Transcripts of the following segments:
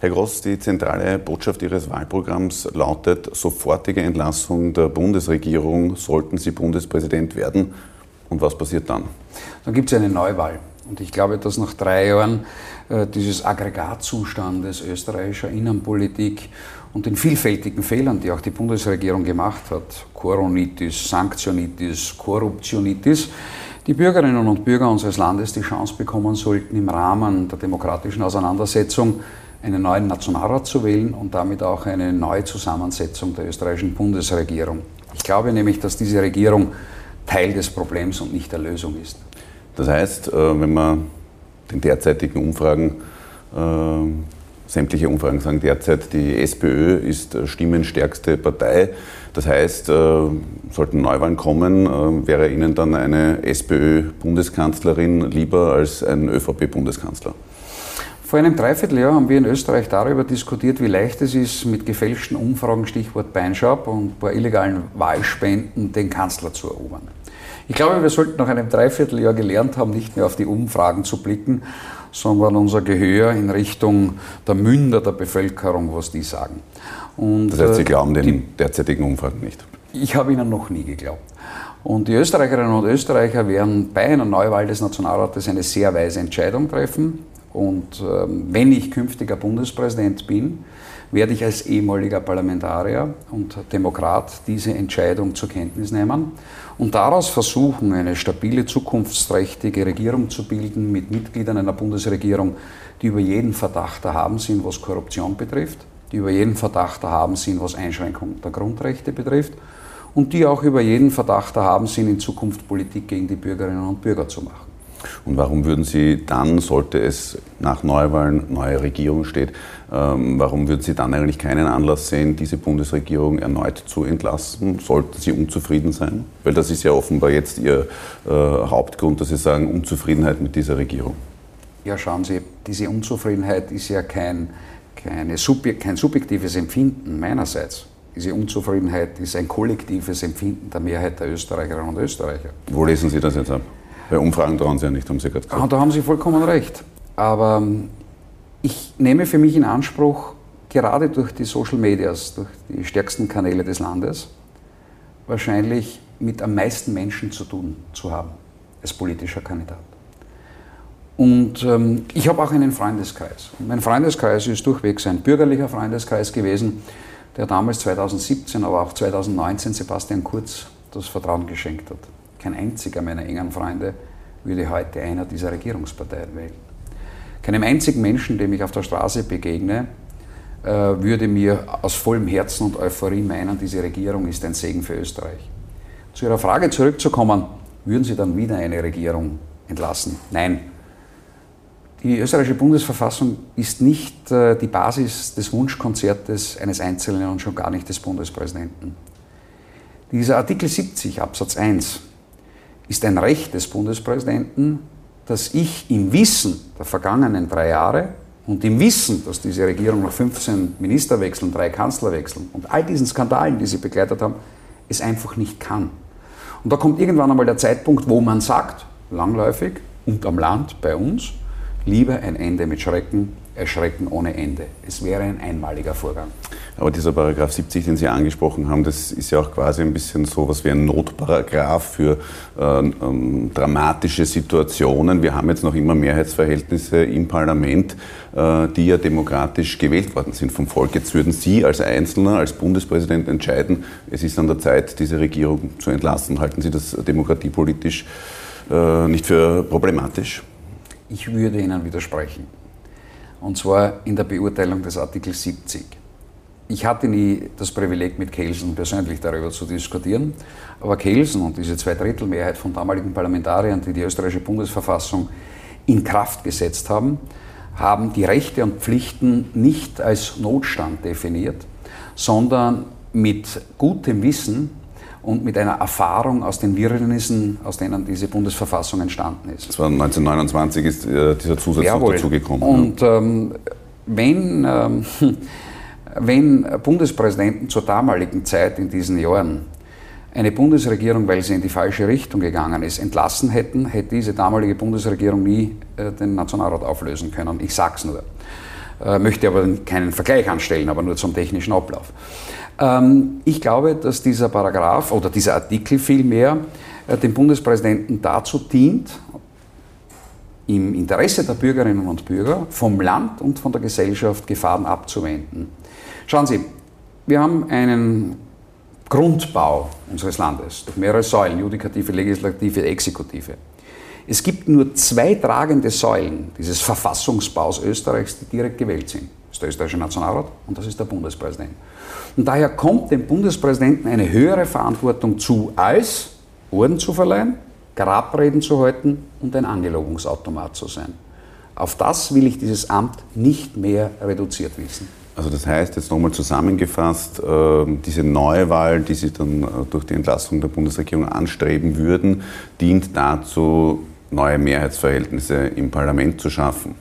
Herr Gross, die zentrale Botschaft Ihres Wahlprogramms lautet sofortige Entlassung der Bundesregierung, sollten Sie Bundespräsident werden. Und was passiert dann? Dann gibt es eine Neuwahl. Und ich glaube, dass nach drei Jahren äh, dieses Aggregatzustandes österreichischer Innenpolitik und den vielfältigen Fehlern, die auch die Bundesregierung gemacht hat, Koronitis, Sanktionitis, Korruptionitis, die Bürgerinnen und Bürger unseres Landes die Chance bekommen sollten, im Rahmen der demokratischen Auseinandersetzung einen neuen Nationalrat zu wählen und damit auch eine neue Zusammensetzung der österreichischen Bundesregierung. Ich glaube nämlich, dass diese Regierung Teil des Problems und nicht der Lösung ist. Das heißt, äh, wenn man den derzeitigen Umfragen, äh, sämtliche Umfragen sagen derzeit, die SPÖ ist stimmenstärkste Partei. Das heißt, äh, sollten Neuwahlen kommen, wäre Ihnen dann eine SPÖ-Bundeskanzlerin lieber als ein ÖVP-Bundeskanzler? Vor einem Dreivierteljahr haben wir in Österreich darüber diskutiert, wie leicht es ist, mit gefälschten Umfragen, Stichwort Beinschab und ein paar illegalen Wahlspenden den Kanzler zu erobern. Ich glaube, wir sollten nach einem Dreivierteljahr gelernt haben, nicht mehr auf die Umfragen zu blicken, sondern unser Gehör in Richtung der Münder der Bevölkerung, was die sagen. Und, das heißt, Sie äh, glauben den die, derzeitigen Umfragen nicht? Ich habe Ihnen noch nie geglaubt. Und die Österreicherinnen und Österreicher werden bei einer Neuwahl des Nationalrates eine sehr weise Entscheidung treffen. Und ähm, wenn ich künftiger Bundespräsident bin, werde ich als ehemaliger Parlamentarier und Demokrat diese Entscheidung zur Kenntnis nehmen und daraus versuchen, eine stabile, zukunftsträchtige Regierung zu bilden mit Mitgliedern einer Bundesregierung, die über jeden Verdacht erhaben sind, was Korruption betrifft, die über jeden Verdacht erhaben sind, was Einschränkung der Grundrechte betrifft und die auch über jeden Verdacht erhaben sind, in Zukunft Politik gegen die Bürgerinnen und Bürger zu machen. Und warum würden Sie dann, sollte es nach Neuwahlen neue Regierung steht, ähm, warum würden Sie dann eigentlich keinen Anlass sehen, diese Bundesregierung erneut zu entlassen? Sollten Sie unzufrieden sein? Weil das ist ja offenbar jetzt Ihr äh, Hauptgrund, dass Sie sagen, Unzufriedenheit mit dieser Regierung. Ja, schauen Sie, diese Unzufriedenheit ist ja kein, Subjek kein subjektives Empfinden meinerseits. Diese Unzufriedenheit ist ein kollektives Empfinden der Mehrheit der Österreicherinnen und Österreicher. Wo lesen Sie das jetzt ab? Bei Umfragen trauen Sie ja nicht, haben Sie gerade gesagt. Ah, da haben Sie vollkommen recht. Aber ähm, ich nehme für mich in Anspruch, gerade durch die Social Medias, durch die stärksten Kanäle des Landes, wahrscheinlich mit am meisten Menschen zu tun zu haben als politischer Kandidat. Und ähm, ich habe auch einen Freundeskreis. Und mein Freundeskreis ist durchwegs ein bürgerlicher Freundeskreis gewesen, der damals 2017, aber auch 2019 Sebastian Kurz das Vertrauen geschenkt hat. Kein einziger meiner engen Freunde würde heute einer dieser Regierungsparteien wählen. Keinem einzigen Menschen, dem ich auf der Straße begegne, äh, würde mir aus vollem Herzen und Euphorie meinen, diese Regierung ist ein Segen für Österreich. Zu Ihrer Frage zurückzukommen, würden Sie dann wieder eine Regierung entlassen? Nein. Die österreichische Bundesverfassung ist nicht äh, die Basis des Wunschkonzertes eines Einzelnen und schon gar nicht des Bundespräsidenten. Dieser Artikel 70 Absatz 1 ist ein Recht des Bundespräsidenten, dass ich im Wissen der vergangenen drei Jahre und im Wissen, dass diese Regierung nach 15 Ministerwechseln, drei Kanzlerwechseln und all diesen Skandalen, die sie begleitet haben, es einfach nicht kann. Und da kommt irgendwann einmal der Zeitpunkt, wo man sagt, langläufig und am Land bei uns, lieber ein Ende mit Schrecken Erschrecken ohne Ende. Es wäre ein einmaliger Vorgang. Aber dieser Paragraph 70, den Sie angesprochen haben, das ist ja auch quasi ein bisschen so was wie ein Notparagraph für äh, ähm, dramatische Situationen. Wir haben jetzt noch immer Mehrheitsverhältnisse im Parlament, äh, die ja demokratisch gewählt worden sind vom Volk. Jetzt würden Sie als Einzelner, als Bundespräsident entscheiden, es ist an der Zeit, diese Regierung zu entlassen. Halten Sie das demokratiepolitisch äh, nicht für problematisch? Ich würde Ihnen widersprechen und zwar in der Beurteilung des Artikels 70. Ich hatte nie das Privileg, mit Kelsen persönlich darüber zu diskutieren, aber Kelsen und diese Zweidrittelmehrheit von damaligen Parlamentariern, die die österreichische Bundesverfassung in Kraft gesetzt haben, haben die Rechte und Pflichten nicht als Notstand definiert, sondern mit gutem Wissen und mit einer Erfahrung aus den Wirrnissen, aus denen diese Bundesverfassung entstanden ist. Das war 1929 ist äh, dieser Zusatz Jawohl. dazugekommen. Und ähm, wenn, ähm, wenn Bundespräsidenten zur damaligen Zeit in diesen Jahren eine Bundesregierung, weil sie in die falsche Richtung gegangen ist, entlassen hätten, hätte diese damalige Bundesregierung nie äh, den Nationalrat auflösen können. Ich sag's nur. Äh, möchte aber keinen Vergleich anstellen, aber nur zum technischen Ablauf. Ähm, ich glaube, dass dieser Paragraph oder dieser Artikel vielmehr äh, dem Bundespräsidenten dazu dient, im Interesse der Bürgerinnen und Bürger vom Land und von der Gesellschaft Gefahren abzuwenden. Schauen Sie, wir haben einen Grundbau unseres Landes durch mehrere Säulen, Judikative, Legislative, Exekutive. Es gibt nur zwei tragende Säulen dieses Verfassungsbaus Österreichs, die direkt gewählt sind. Das ist der österreichische Nationalrat und das ist der Bundespräsident. Und daher kommt dem Bundespräsidenten eine höhere Verantwortung zu, als Orden zu verleihen, Grabreden zu halten und ein Angelobungsautomat zu sein. Auf das will ich dieses Amt nicht mehr reduziert wissen. Also das heißt, jetzt nochmal zusammengefasst, äh, diese Neuwahl, die Sie dann äh, durch die Entlassung der Bundesregierung anstreben würden, dient dazu, neue Mehrheitsverhältnisse im Parlament zu schaffen.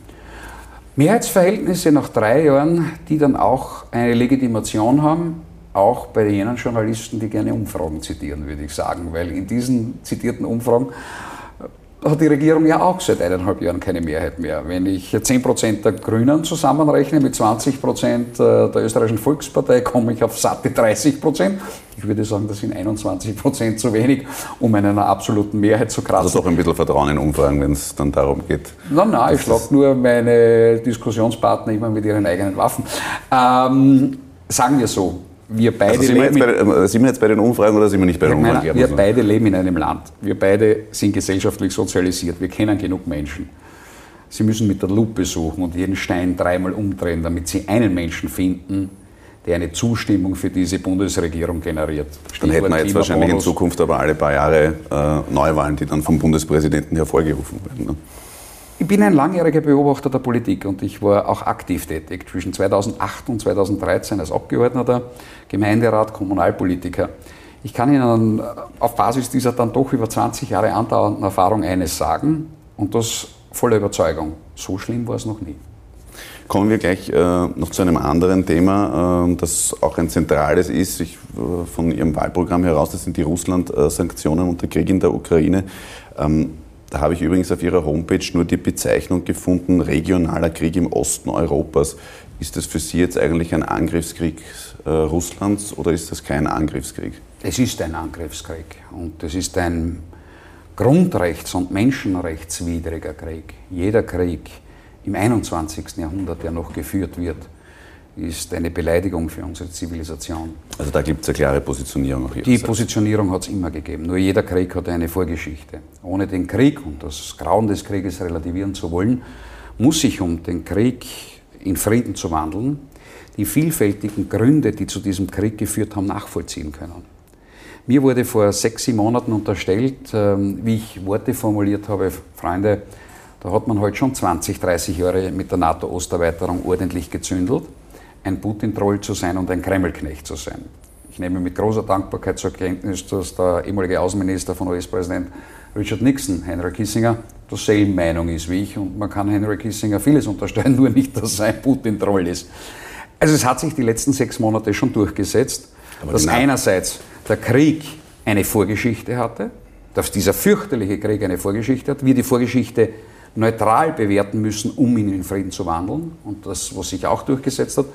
Mehrheitsverhältnisse nach drei Jahren, die dann auch eine Legitimation haben, auch bei jenen Journalisten, die gerne Umfragen zitieren, würde ich sagen, weil in diesen zitierten Umfragen hat die Regierung ja auch seit eineinhalb Jahren keine Mehrheit mehr. Wenn ich 10% der Grünen zusammenrechne mit 20% der österreichischen Volkspartei, komme ich auf satte 30%. Ich würde sagen, das sind 21% zu wenig, um in einer absoluten Mehrheit zu kratzen. Also doch ein bisschen Vertrauen in Umfragen, wenn es dann darum geht. Nein, nein, ich schlage nur meine Diskussionspartner immer mit ihren eigenen Waffen. Ähm, sagen wir so, wir beide also sind, wir bei, äh, sind, wir jetzt bei den Umfragen oder sind wir nicht bei den Umfragen? Meine, wir beide leben in einem Land. Wir beide sind gesellschaftlich sozialisiert. Wir kennen genug Menschen. Sie müssen mit der Lupe suchen und jeden Stein dreimal umdrehen, damit Sie einen Menschen finden, der eine Zustimmung für diese Bundesregierung generiert. Dann hätten wir jetzt wahrscheinlich in Zukunft aber alle paar Jahre äh, Neuwahlen, die dann vom Bundespräsidenten hervorgerufen werden. Ne? Ich bin ein langjähriger Beobachter der Politik und ich war auch aktiv tätig zwischen 2008 und 2013 als Abgeordneter, Gemeinderat, Kommunalpolitiker. Ich kann Ihnen auf Basis dieser dann doch über 20 Jahre andauernden Erfahrung eines sagen und das voller Überzeugung. So schlimm war es noch nie. Kommen wir gleich äh, noch zu einem anderen Thema, äh, das auch ein zentrales ist, ich, äh, von Ihrem Wahlprogramm heraus, das sind die Russland-Sanktionen und der Krieg in der Ukraine. Ähm, da habe ich übrigens auf Ihrer Homepage nur die Bezeichnung gefunden, regionaler Krieg im Osten Europas. Ist das für Sie jetzt eigentlich ein Angriffskrieg äh, Russlands oder ist das kein Angriffskrieg? Es ist ein Angriffskrieg und es ist ein grundrechts- und menschenrechtswidriger Krieg. Jeder Krieg im 21. Jahrhundert, der noch geführt wird, ist eine Beleidigung für unsere Zivilisation. Also da gibt es eine klare Positionierung auch hier. Die Positionierung hat es immer gegeben. Nur jeder Krieg hat eine Vorgeschichte. Ohne den Krieg und das Grauen des Krieges relativieren zu wollen, muss ich, um den Krieg in Frieden zu wandeln, die vielfältigen Gründe, die zu diesem Krieg geführt haben, nachvollziehen können. Mir wurde vor sechs, sieben Monaten unterstellt, ähm, wie ich Worte formuliert habe, Freunde, da hat man heute halt schon 20, 30 Jahre mit der NATO-Osterweiterung ordentlich gezündelt ein Putin-Troll zu sein und ein Kremlknecht zu sein. Ich nehme mit großer Dankbarkeit zur Kenntnis, dass der ehemalige Außenminister von US-Präsident Richard Nixon, Henry Kissinger, derselben Meinung ist wie ich und man kann Henry Kissinger vieles unterstellen, nur nicht, dass er ein Putin-Troll ist. Also es hat sich die letzten sechs Monate schon durchgesetzt, Aber dass genau. einerseits der Krieg eine Vorgeschichte hatte, dass dieser fürchterliche Krieg eine Vorgeschichte hat, wir die Vorgeschichte neutral bewerten müssen, um ihn in Frieden zu wandeln. Und das, was sich auch durchgesetzt hat,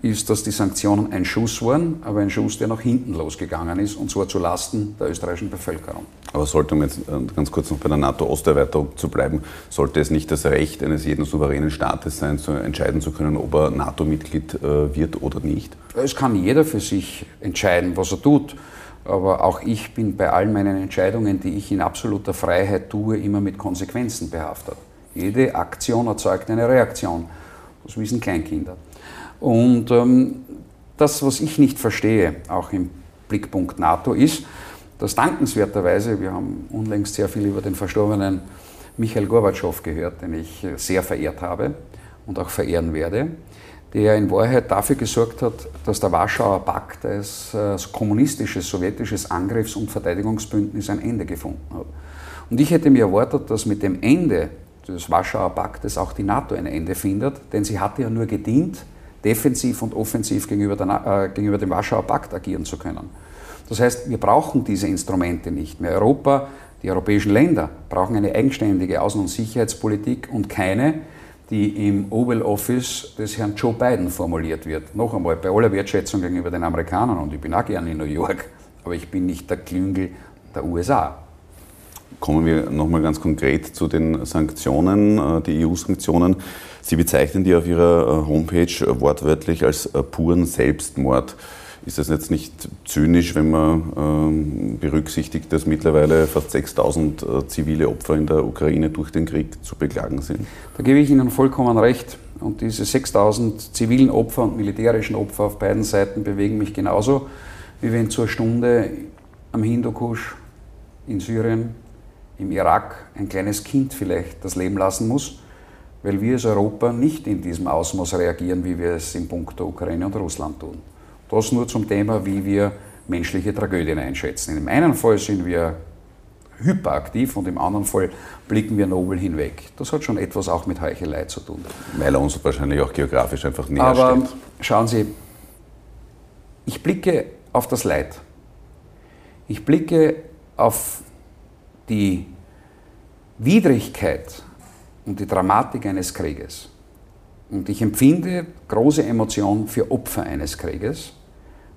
ist, dass die Sanktionen ein Schuss waren, aber ein Schuss, der nach hinten losgegangen ist, und zwar zu Lasten der österreichischen Bevölkerung. Aber sollte, um jetzt äh, ganz kurz noch bei der NATO-Osterweiterung zu bleiben, sollte es nicht das Recht eines jeden souveränen Staates sein, zu entscheiden zu können, ob er NATO-Mitglied äh, wird oder nicht? Es kann jeder für sich entscheiden, was er tut. Aber auch ich bin bei all meinen Entscheidungen, die ich in absoluter Freiheit tue, immer mit Konsequenzen behaftet. Jede Aktion erzeugt eine Reaktion. Das wissen Kleinkinder. Und ähm, das, was ich nicht verstehe, auch im Blickpunkt NATO, ist, dass dankenswerterweise, wir haben unlängst sehr viel über den verstorbenen Michael Gorbatschow gehört, den ich sehr verehrt habe und auch verehren werde, der in Wahrheit dafür gesorgt hat, dass der Warschauer Pakt als, kommunistisches, sowjetisches Angriffs- und Verteidigungsbündnis ein Ende gefunden hat. Und ich hätte mir erwartet, dass mit dem Ende des Warschauer Paktes auch die NATO ein Ende findet, denn sie hatte ja nur gedient, defensiv und offensiv gegenüber, der, äh, gegenüber dem Warschauer Pakt agieren zu können. Das heißt, wir brauchen diese Instrumente nicht mehr. Europa, die europäischen Länder brauchen eine eigenständige Außen- und Sicherheitspolitik und keine, die im Oval Office des Herrn Joe Biden formuliert wird. Noch einmal, bei aller Wertschätzung gegenüber den Amerikanern, und ich bin auch gerne in New York, aber ich bin nicht der Klüngel der USA. Kommen wir nochmal ganz konkret zu den Sanktionen, äh, die EU-Sanktionen. Sie bezeichnen die auf Ihrer äh, Homepage wortwörtlich als äh, puren Selbstmord. Ist das jetzt nicht zynisch, wenn man ähm, berücksichtigt, dass mittlerweile fast 6000 äh, zivile Opfer in der Ukraine durch den Krieg zu beklagen sind? Da gebe ich Ihnen vollkommen recht. Und diese 6000 zivilen Opfer und militärischen Opfer auf beiden Seiten bewegen mich genauso, wie wenn zur Stunde am Hindukusch in Syrien, im Irak ein kleines Kind vielleicht das Leben lassen muss, weil wir als Europa nicht in diesem Ausmaß reagieren, wie wir es in puncto Ukraine und Russland tun. Das nur zum Thema, wie wir menschliche Tragödien einschätzen. In dem einen Fall sind wir hyperaktiv und im anderen Fall blicken wir nobel hinweg. Das hat schon etwas auch mit Heuchelei zu tun. Weil er uns wahrscheinlich auch geografisch einfach näher Aber steht. schauen Sie, ich blicke auf das Leid. Ich blicke auf die Widrigkeit und die Dramatik eines Krieges. Und ich empfinde große Emotion für Opfer eines Krieges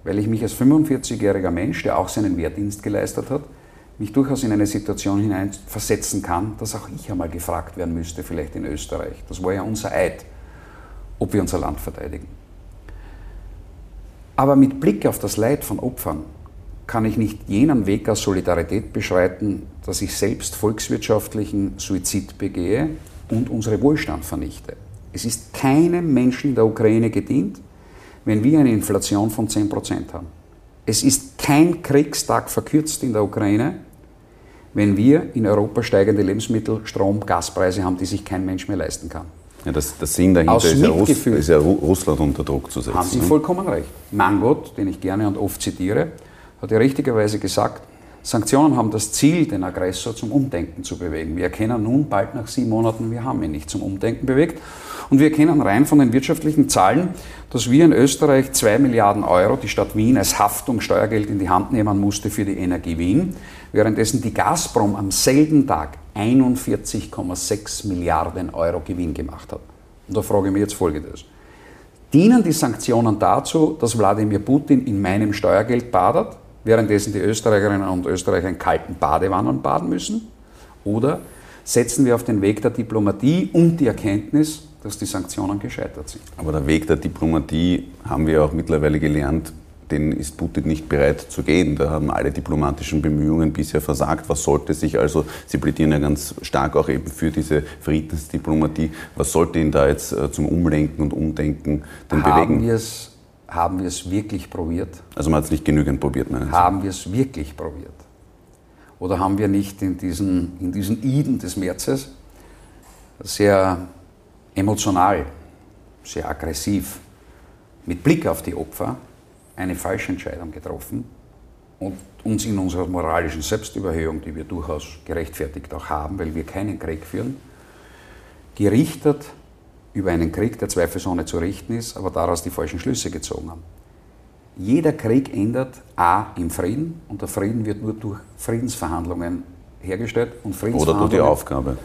weil ich mich als 45-jähriger Mensch, der auch seinen Wehrdienst geleistet hat, mich durchaus in eine Situation hineinversetzen kann, dass auch ich einmal gefragt werden müsste, vielleicht in Österreich. Das war ja unser Eid, ob wir unser Land verteidigen. Aber mit Blick auf das Leid von Opfern kann ich nicht jenen Weg aus Solidarität beschreiten, dass ich selbst volkswirtschaftlichen Suizid begehe und unsere Wohlstand vernichte. Es ist keinem Menschen in der Ukraine gedient, wenn wir eine Inflation von 10% haben. Es ist kein Kriegstag verkürzt in der Ukraine, wenn wir in Europa steigende Lebensmittel, Strom, Gaspreise haben, die sich kein Mensch mehr leisten kann. Ja, das, das Sinn dahinter Aus ist ja, Russ, ist ja Ru- Russland unter Druck zu setzen. Haben Sie ne? vollkommen recht. Mangot, den ich gerne und oft zitiere, hat ja richtigerweise gesagt, Sanktionen haben das Ziel, den Aggressor zum Umdenken zu bewegen. Wir erkennen nun bald nach sieben Monaten, wir haben ihn nicht zum Umdenken bewegt. Und wir erkennen rein von den wirtschaftlichen Zahlen, dass wir in Österreich zwei Milliarden Euro, die Stadt Wien als Haftung Steuergeld in die Hand nehmen musste für die Energie Wien, währenddessen die Gazprom am selben Tag 41,6 Milliarden Euro Gewinn gemacht hat. Und da frage ich mich jetzt Folgendes. Dienen die Sanktionen dazu, dass Wladimir Putin in meinem Steuergeld badet, währenddessen die Österreicherinnen und Österreicher in kalten Badewannen baden müssen? Oder setzen wir auf den Weg der Diplomatie und die Erkenntnis, dass die Sanktionen gescheitert sind? Aber der Weg der Diplomatie haben wir auch mittlerweile gelernt, den ist Putin nicht bereit zu gehen. Da haben alle diplomatischen Bemühungen bisher versagt. Was sollte sich also, Sie plädieren ja ganz stark auch eben für diese Friedensdiplomatie, was sollte ihn da jetzt äh, zum Umlenken und Umdenken denn Haben bewegen? wir es haben wir es wirklich probiert? Also man hat es nicht genügend probiert, meinen Sie? Haben wir es wirklich probiert? Oder haben wir nicht in diesen, in diesen Iden des Märzes sehr emotional, sehr aggressiv, mit Blick auf die Opfer eine falsche Entscheidung getroffen und uns in unserer moralischen Selbstüberhöhung, die wir durchaus gerechtfertigt auch haben, weil wir keinen Krieg führen, gerichtet über einen Krieg, der zweifelsohne zu richten ist, aber daraus die falschen Schlüsse gezogen haben. Jeder Krieg endet A im Frieden und der Frieden wird nur durch Friedensverhandlungen hergestellt und Oder durch die Friedensverhandlungen. Aufgabe.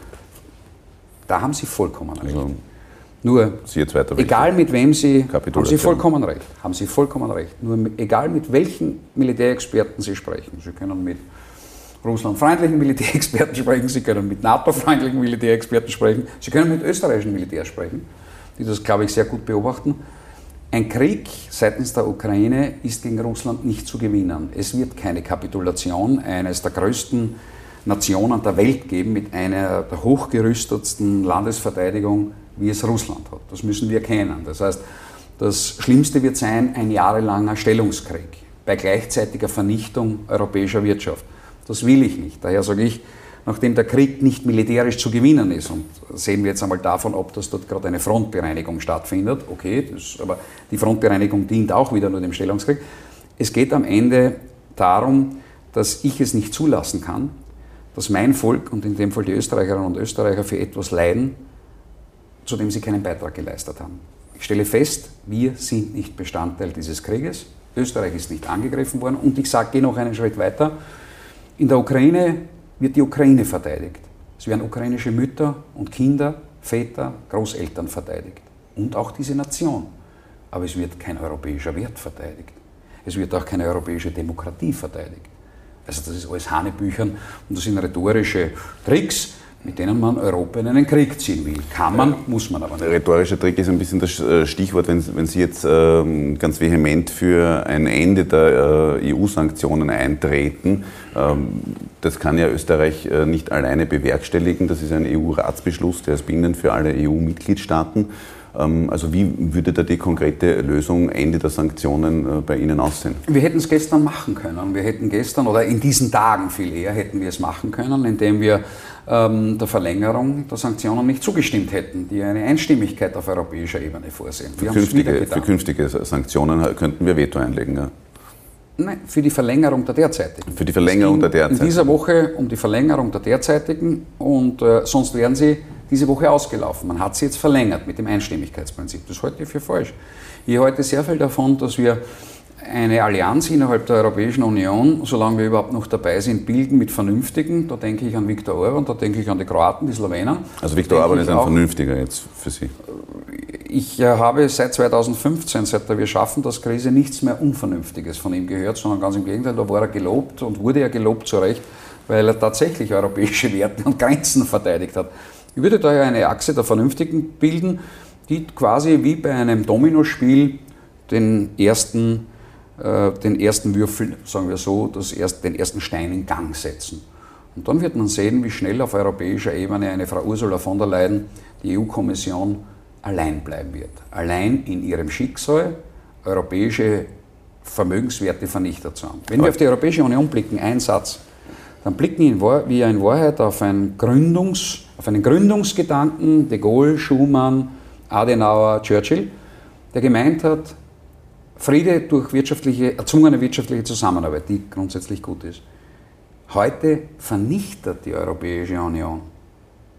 Da haben Sie vollkommen recht. Also, nur egal mit wem Sie, haben Sie vollkommen recht. Haben Sie vollkommen recht. Nur egal mit welchen Militärexperten Sie sprechen. Sie können mit russlandfreundlichen Militärexperten sprechen, Sie können mit NATO-freundlichen Militärexperten sprechen, Sie können mit österreichischen Militär sprechen, die das, glaube ich, sehr gut beobachten. Ein Krieg seitens der Ukraine ist gegen Russland nicht zu gewinnen. Es wird keine Kapitulation eines der größten Nationen der Welt geben mit einer der hochgerüstetsten Landesverteidigung, wie es Russland hat. Das müssen wir kennen. Das heißt, das Schlimmste wird sein ein jahrelanger Stellungskrieg bei gleichzeitiger Vernichtung europäischer Wirtschaft. Das will ich nicht. Daher sage ich, nachdem der Krieg nicht militärisch zu gewinnen ist, und sehen wir jetzt einmal davon ab, dass dort gerade eine Frontbereinigung stattfindet, okay, das, aber die Frontbereinigung dient auch wieder nur dem Stellungskrieg. Es geht am Ende darum, dass ich es nicht zulassen kann, dass mein Volk und in dem Fall die Österreicherinnen und Österreicher für etwas leiden, zu dem sie keinen Beitrag geleistet haben. Ich stelle fest, wir sind nicht Bestandteil dieses Krieges. Österreich ist nicht angegriffen worden und ich sage, gehe noch einen Schritt weiter. In der Ukraine wird die Ukraine verteidigt. Es werden ukrainische Mütter und Kinder Väter, Großeltern verteidigt. Und auch diese Nation. Aber es wird kein europäischer Wert verteidigt. Es wird auch keine europäische Demokratie verteidigt. Also das ist alles Hanebüchern und das sind rhetorische Tricks, mit denen man Europa in einen Krieg ziehen will. Kann man, muss man aber nicht. Der rhetorische Trick ist ein bisschen das äh, Stichwort, wenn, wenn Sie jetzt ähm, ganz vehement für ein Ende der äh, EU-Sanktionen eintreten. Ähm, das kann ja Österreich äh, nicht alleine bewerkstelligen. Das ist ein EU-Ratsbeschluss, der ist bindend für alle EU-Mitgliedstaaten. Ähm, also wie würde da die konkrete Lösung Ende der Sanktionen bei Ihnen aussehen? Wir hätten es gestern machen können. Wir hätten gestern oder in diesen Tagen viel eher hätten wir es machen können, indem wir ähm, der Verlängerung der Sanktionen nicht zugestimmt hätten, die eine Einstimmigkeit auf europäischer Ebene vorsehen. Für künftige, für künftige, Sanktionen könnten wir Veto einlegen. Ja. Nein, für die Verlängerung der derzeitigen. Für die Verlängerung der derzeitigen. In dieser Woche um die Verlängerung der derzeitigen und äh, sonst wären sie diese Woche ausgelaufen. Man hat sie jetzt verlängert mit dem Einstimmigkeitsprinzip. Das halte ich für falsch. Ich halte sehr viel davon, dass wir eine Allianz innerhalb der Europäischen Union, solange wir überhaupt noch dabei sind, bilden mit Vernünftigen. Da denke ich an Viktor Orban, da denke ich an die Kroaten, die Slowenen. Also Viktor Orban ist ein Vernünftiger jetzt für Sie? Ich äh, habe seit 2015, seit der Wir schaffen das Krise, nichts mehr Unvernünftiges von ihm gehört, sondern ganz im Gegenteil, da war er gelobt und wurde er gelobt zu Recht, weil er tatsächlich europäische Werte und Grenzen verteidigt hat. Ich würde daher eine Achse der Vernünftigen bilden, die quasi wie bei einem Dominospiel den ersten äh, den ersten Würfel, sagen wir so, das erst, den ersten Stein in Gang setzen. Und dann wird man sehen, wie schnell auf europäischer Ebene eine Frau Ursula von der Leyen, die EU-Kommission, allein bleiben wird. Allein in ihrem Schicksal, europäische Vermögenswerte vernichtet zu haben. Wenn wir auf die Europäische Union blicken, ein Satz, dann blicken wir in Wahrheit auf einen, Gründungs, auf einen Gründungsgedanken, de Gaulle, Schumann, Adenauer, Churchill, der gemeint hat, Friede durch wirtschaftliche, erzwungene wirtschaftliche Zusammenarbeit, die grundsätzlich gut ist. Heute vernichtet die Europäische Union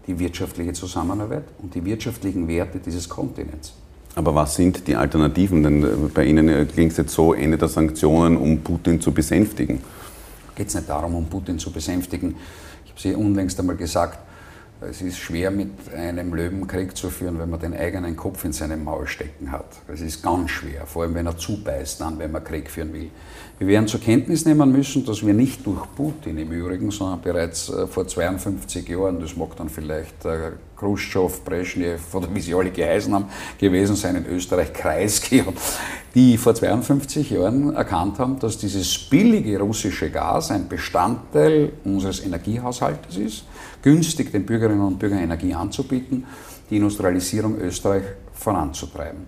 die wirtschaftliche Zusammenarbeit und die wirtschaftlichen Werte dieses Kontinents. Aber was sind die Alternativen? Denn äh, bei Ihnen äh, klingt es jetzt so, Ende der Sanktionen, um Putin zu besänftigen. Geht es nicht darum, um Putin zu besänftigen. Ich habe Sie unlängst einmal gesagt, es ist schwer, mit einem Löwen Krieg zu führen, wenn man den eigenen Kopf in seinem Maul stecken hat. Es ist ganz schwer, vor allem wenn er zubeißt dann, wenn man Krieg führen will. Wir werden zur Kenntnis nehmen müssen, dass wir nicht durch Putin im Übrigen, sondern bereits äh, vor 52 Jahren, das mag dann vielleicht äh, Khrushchev, Brezhnev oder wie sie alle geheißen haben, gewesen sein in Österreich, Kreisky, die vor 52 Jahren erkannt haben, dass dieses billige russische Gas ein Bestandteil unseres Energiehaushaltes ist günstig den Bürgerinnen und Bürgern Energie anzubieten, die Industrialisierung Österreich voranzutreiben.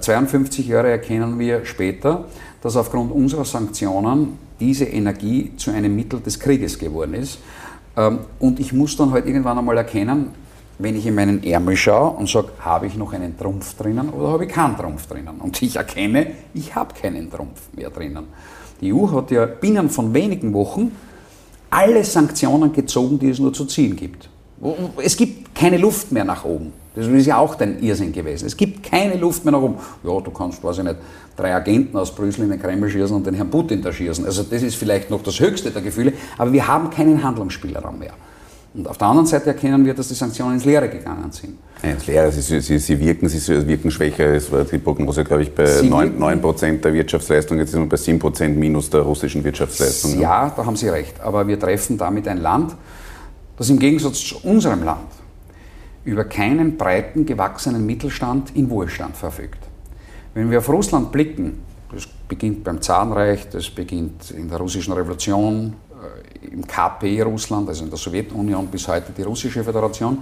52 äh, Jahre erkennen wir später, dass aufgrund unserer Sanktionen diese Energie zu einem Mittel des Krieges geworden ist. Ähm, und ich muss dann halt irgendwann einmal erkennen, wenn ich in meinen Ärmel schaue und sage, habe ich noch einen Trumpf drinnen oder habe ich keinen Trumpf drinnen? Und ich erkenne, ich habe keinen Trumpf mehr drinnen. Die EU hat ja binnen von wenigen Wochen alle Sanktionen gezogen, die es nur zu ziehen gibt. Es gibt keine Luft mehr nach oben. Das ist ja auch dein Irrsinn gewesen. Es gibt keine Luft mehr nach oben. Ja, du kannst, weiß ich nicht, drei Agenten aus Brüssel in den Kreml schießen und den Herrn Putin da schießen. Also das ist vielleicht noch das höchste der Gefühle, aber wir haben keinen Handlungsspielraum mehr. Und auf der anderen Seite erkennen wir, dass die Sanktionen ins Leere gegangen sind. Ja, ins Leere, sie, sie, sie, wirken, sie wirken schwächer. Es war die Prognose, glaube ich, bei sie 9%, 9 der Wirtschaftsleistung, jetzt sind wir bei 7% minus der russischen Wirtschaftsleistung. Ja, da haben Sie recht. Aber wir treffen damit ein Land, das im Gegensatz zu unserem Land über keinen breiten, gewachsenen Mittelstand in Wohlstand verfügt. Wenn wir auf Russland blicken, das beginnt beim Zarenreich, das beginnt in der russischen Revolution, im KP Russland, also in der Sowjetunion bis heute die russische Föderation,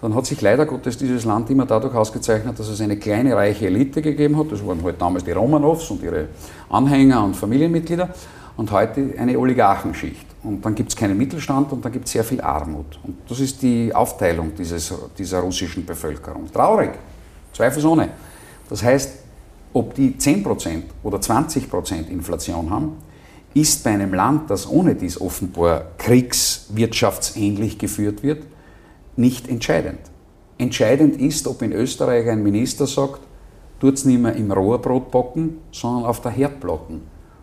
dann hat sich leider Gottes dieses Land immer dadurch ausgezeichnet, dass es eine kleine reiche Elite gegeben hat. Das waren halt damals die Romanows und ihre Anhänger und Familienmitglieder und heute eine Oligarchenschicht. Und dann gibt es keinen Mittelstand und dann gibt es sehr viel Armut. Und das ist die Aufteilung dieses, dieser russischen Bevölkerung. Traurig, zweifelsohne. Das heißt, ob die 10% oder 20% Inflation haben, ist bei einem Land, das ohne dies offenbar kriegswirtschaftsähnlich geführt wird, nicht entscheidend. Entscheidend ist, ob in Österreich ein Minister sagt, tut es nicht mehr im Rohrbrot backen, sondern auf der Herdplatten.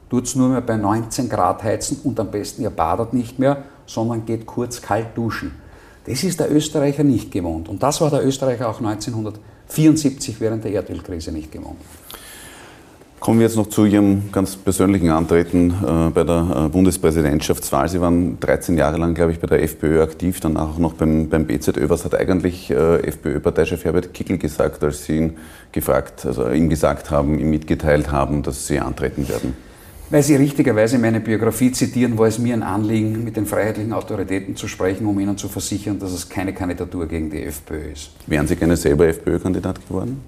Es nur mehr bei 19 Grad heizen und am besten ihr badet nicht mehr, sondern geht kurz kalt duschen. Das ist der Österreicher nicht gewohnt. Und das war der Österreicher auch 1974 während der Erdölkrise nicht gewohnt. Kommen wir jetzt noch zu Ihrem ganz persönlichen Antreten äh, bei der äh, Bundespräsidentschaftswahl. Sie waren 13 Jahre lang, glaube ich, bei der FPÖ aktiv, dann auch noch beim, beim BZÖ. Was hat eigentlich äh, FPÖ-Parteichef Herbert Kickel gesagt, als Sie ihn gefragt, also ihm gesagt haben, ihm mitgeteilt haben, dass Sie antreten werden? Weil Sie richtigerweise meine Biografie zitieren, war es mir ein Anliegen, mit den freiheitlichen Autoritäten zu sprechen, um Ihnen zu versichern, dass es keine Kandidatur gegen die FPÖ ist. Wären Sie gerne selber FPÖ-Kandidat geworden?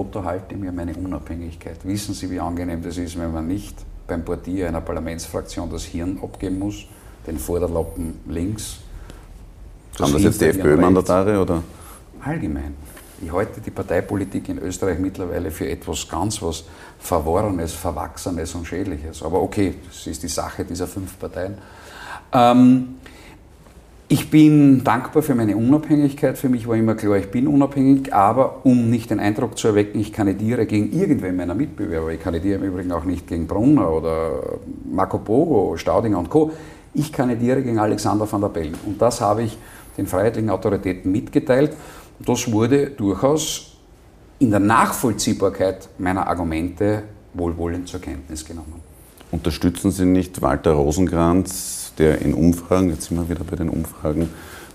Gott erhalte mir meine Unabhängigkeit. Wissen Sie, wie angenehm das ist, wenn man nicht beim Portier einer Parlamentsfraktion das Hirn abgeben muss, den Vorderlappen links. Das Haben das jetzt die FPÖ-Mandatare oder? Allgemein. Ich halte die Parteipolitik in Österreich mittlerweile für etwas ganz was Verworrenes, Verwachsenes und Schädliches. Aber okay, das ist die Sache dieser fünf Parteien. Ähm, ich bin dankbar für meine Unabhängigkeit. Für mich war immer klar, ich bin unabhängig, aber um nicht den Eindruck zu erwecken, ich kandidiere gegen irgendwen meiner Mitbewerber. Ich kandidiere im Übrigen auch nicht gegen Brunner oder Marco Pogo, Staudinger und Co. Ich kandidiere gegen Alexander van der Bellen. Und das habe ich den freiheitlichen Autoritäten mitgeteilt. Das wurde durchaus in der Nachvollziehbarkeit meiner Argumente wohlwollend zur Kenntnis genommen. Unterstützen Sie nicht Walter Rosenkranz der in Umfragen, jetzt sind wir wieder bei den Umfragen,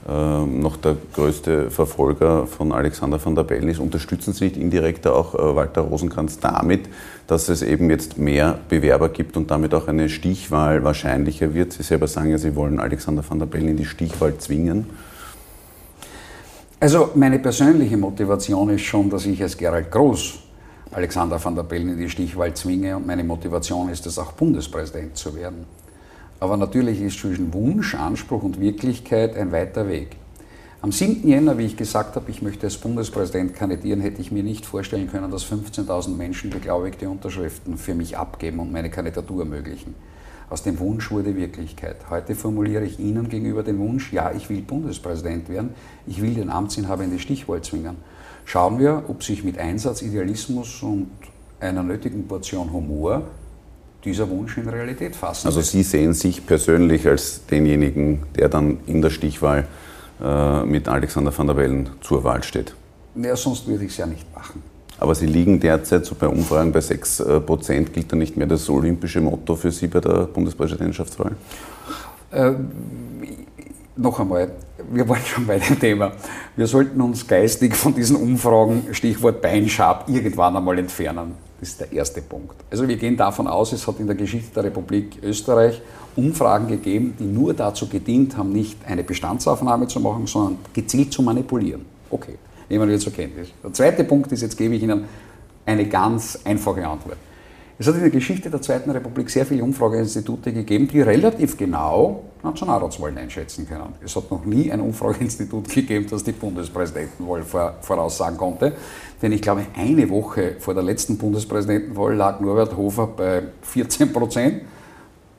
äh, noch der größte Verfolger von Alexander van der Bellen ist. Unterstützen Sie nicht indirekt auch äh, Walter Rosenkranz damit, dass es eben jetzt mehr Bewerber gibt und damit auch eine Stichwahl wahrscheinlicher wird? Sie selber sagen ja, Sie wollen Alexander van der Bellen in die Stichwahl zwingen. Also meine persönliche Motivation ist schon, dass ich als Gerald Groß Alexander van der Bellen in die Stichwahl zwinge und meine Motivation ist es auch Bundespräsident zu werden. Aber natürlich ist zwischen Wunsch, Anspruch und Wirklichkeit ein weiter Weg. Am 7. Jänner, wie ich gesagt habe, ich möchte als Bundespräsident kandidieren, hätte ich mir nicht vorstellen können, dass 15.000 Menschen beglaubigte Unterschriften für mich abgeben und meine Kandidatur ermöglichen. Aus dem Wunsch wurde Wirklichkeit. Heute formuliere ich Ihnen gegenüber den Wunsch, ja, ich will Bundespräsident werden, ich will den Amtsinhaber in die Stichwahl zwingen. Schauen wir, ob sich mit Einsatz, Idealismus und einer nötigen Portion Humor dieser Wunsch in Realität fassen. Also Sie sehen sich persönlich als denjenigen, der dann in der Stichwahl äh, mit Alexander van der Bellen zur Wahl steht? Ja, sonst würde ich es ja nicht machen. Aber Sie liegen derzeit so bei Umfragen bei 6 äh, Prozent. Gilt da nicht mehr das olympische Motto für Sie bei der Bundespräsidentschaftswahl? Äh, noch einmal, wir waren schon bei dem Thema. Wir sollten uns geistig von diesen Umfragen, Stichwort Beinschab, irgendwann einmal entfernen. Das ist der erste Punkt. Also wir gehen davon aus, es hat in der Geschichte der Republik Österreich Umfragen gegeben, die nur dazu gedient haben, nicht eine Bestandsaufnahme zu machen, sondern gezielt zu manipulieren. Okay, nehmen wir zur Kenntnis. Der zweite Punkt ist, jetzt gebe ich Ihnen eine ganz einfache Antwort. Es hat in der Geschichte der Zweiten Republik sehr viele Umfrageinstitute gegeben, die relativ genau Nationalratswahlen einschätzen können. Es hat noch nie ein Umfrageinstitut gegeben, das die Bundespräsidentenwahl voraussagen konnte. Denn ich glaube, eine Woche vor der letzten Bundespräsidentenwahl lag Norbert Hofer bei 14 Prozent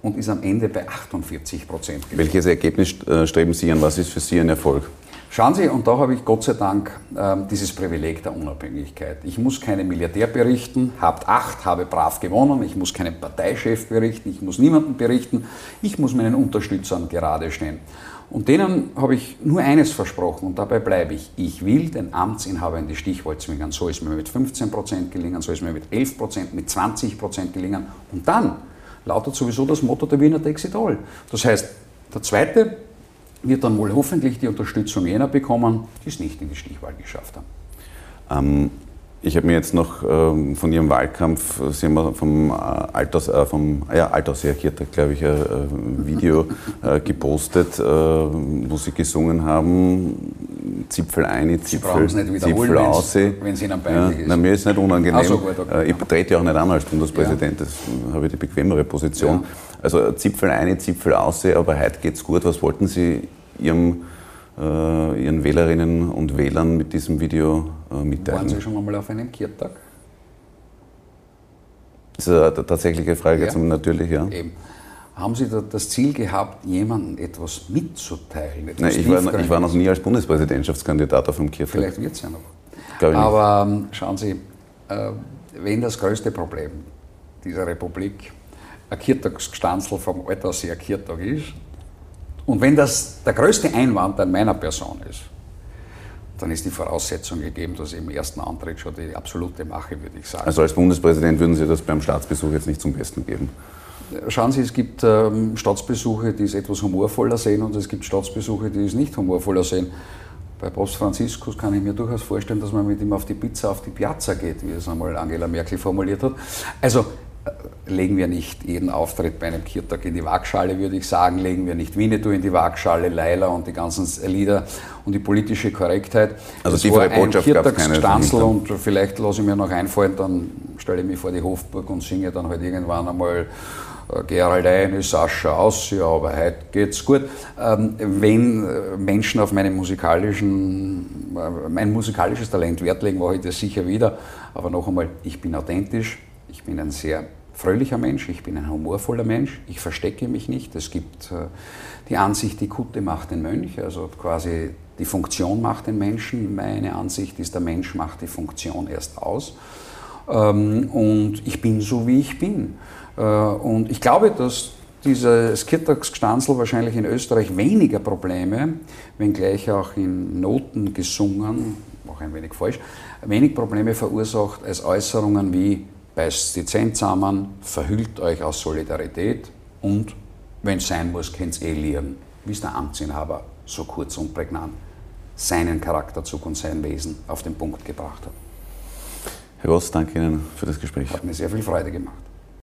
und ist am Ende bei 48 Prozent. Welches Ergebnis äh, streben Sie an? Was ist für Sie ein Erfolg? Schauen Sie, und da habe ich Gott sei Dank äh, dieses Privileg der Unabhängigkeit. Ich muss keinem Milliardär berichten, habt acht, habe brav gewonnen, ich muss keinem Parteichef berichten, ich muss niemandem berichten, ich muss meinen Unterstützern gerade stehen. Und denen habe ich nur eines versprochen und dabei bleibe ich. Ich will den Amtsinhaber in die Stichwahl zwingen. So ist mir mit 15 Prozent gelingen, so ist mir mit 11 Prozent, mit 20 Prozent gelingen. Und dann lautet sowieso das Motto der Wiener All. Das heißt, der zweite wird dann wohl hoffentlich die Unterstützung jener bekommen, die es nicht in die Stichwahl geschafft haben. Ähm, ich habe mir jetzt noch ähm, von Ihrem Wahlkampf, äh, Sie haben vom, äh, Alters, äh, vom ja, glaube ich, ein äh, Video äh, gepostet, äh, wo Sie gesungen haben, Zipfel ein, Zipfel, Zipfel aus. Wenn es Ihnen peinlich ja, ist. Nein, mir ist nicht unangenehm. So, gut, okay. Ich trete ja auch nicht an als Bundespräsident, ja. das habe ich die bequemere Position. Ja. Also Zipfel ein, Zipfel aus, aber heute geht es gut. Was wollten Sie Ihrem, äh, Ihren Wählerinnen und Wählern mit diesem Video äh, mitteilen? Waren Sie schon einmal auf einem Kirtag? Das ist eine tatsächliche Frage, ja. natürlich, ja. Eben. Haben Sie da das Ziel gehabt, jemandem etwas mitzuteilen? Etwas Nein, ich war, ich war, noch nie als Bundespräsidentschaftskandidat auf dem Kirtag. Vielleicht wird es ja noch. Aber ähm, schauen Sie, äh, wenn das größte Problem dieser Republik ein Kirtagsgestanzel vom Altaussee Kirtag ist, Und wenn das der größte Einwand an meiner Person ist, dann ist die Voraussetzung gegeben, dass ich im ersten Antritt schon die absolute Mache, würde ich sagen. Also als Bundespräsident würden Sie das beim Staatsbesuch jetzt nicht zum Besten geben? Schauen Sie, es gibt ähm, Staatsbesuche, die es etwas humorvoller sehen und es gibt Staatsbesuche, die es nicht humorvoller sehen. Bei Papst Franziskus kann ich mir durchaus vorstellen, dass man mit ihm auf die Pizza, auf die Piazza geht, wie es einmal Angela Merkel formuliert hat. Also legen wir nicht jeden Auftritt bei einem Kirtag in die Waagschale, würde ich sagen, legen wir nicht Winnetou in die Waagschale, Leila und die ganzen Lieder und die politische Korrektheit. Also die war ein Kirtagsstanzel und vielleicht lasse ich mir noch einfallen, dann stelle ich mich vor die Hofburg und singe dann halt irgendwann einmal äh, Gerald eine, Sascha aus, ja, aber heute geht's gut. Ähm, wenn äh, Menschen auf meine musikalischen, äh, mein musikalisches Talent Wert legen, mache ich das sicher wieder. Aber noch einmal, ich bin authentisch, ich bin ein sehr fröhlicher Mensch, ich bin ein humorvoller Mensch, ich verstecke mich nicht. Es gibt die Ansicht, die Kutte macht den Mönch, also quasi die Funktion macht den Menschen. Meine Ansicht ist, der Mensch macht die Funktion erst aus. Ähm, und ich bin so, wie ich bin. Äh, und ich glaube, dass dieses Kirtagsgestanzel wahrscheinlich in Österreich weniger Probleme, wenngleich auch in Noten gesungen, auch ein wenig falsch, wenig Probleme verursacht als Äußerungen wie beißt die Zähne zusammen, verhüllt euch aus Solidarität und, wenn es sein muss, könnt ihr eh lieren, wie es der Amtsinhaber so kurz und prägnant seinen Charakterzug und sein Wesen auf den Punkt gebracht hat. Herr Ross, danke Ihnen für das Gespräch. Hat mir sehr viel Freude gemacht.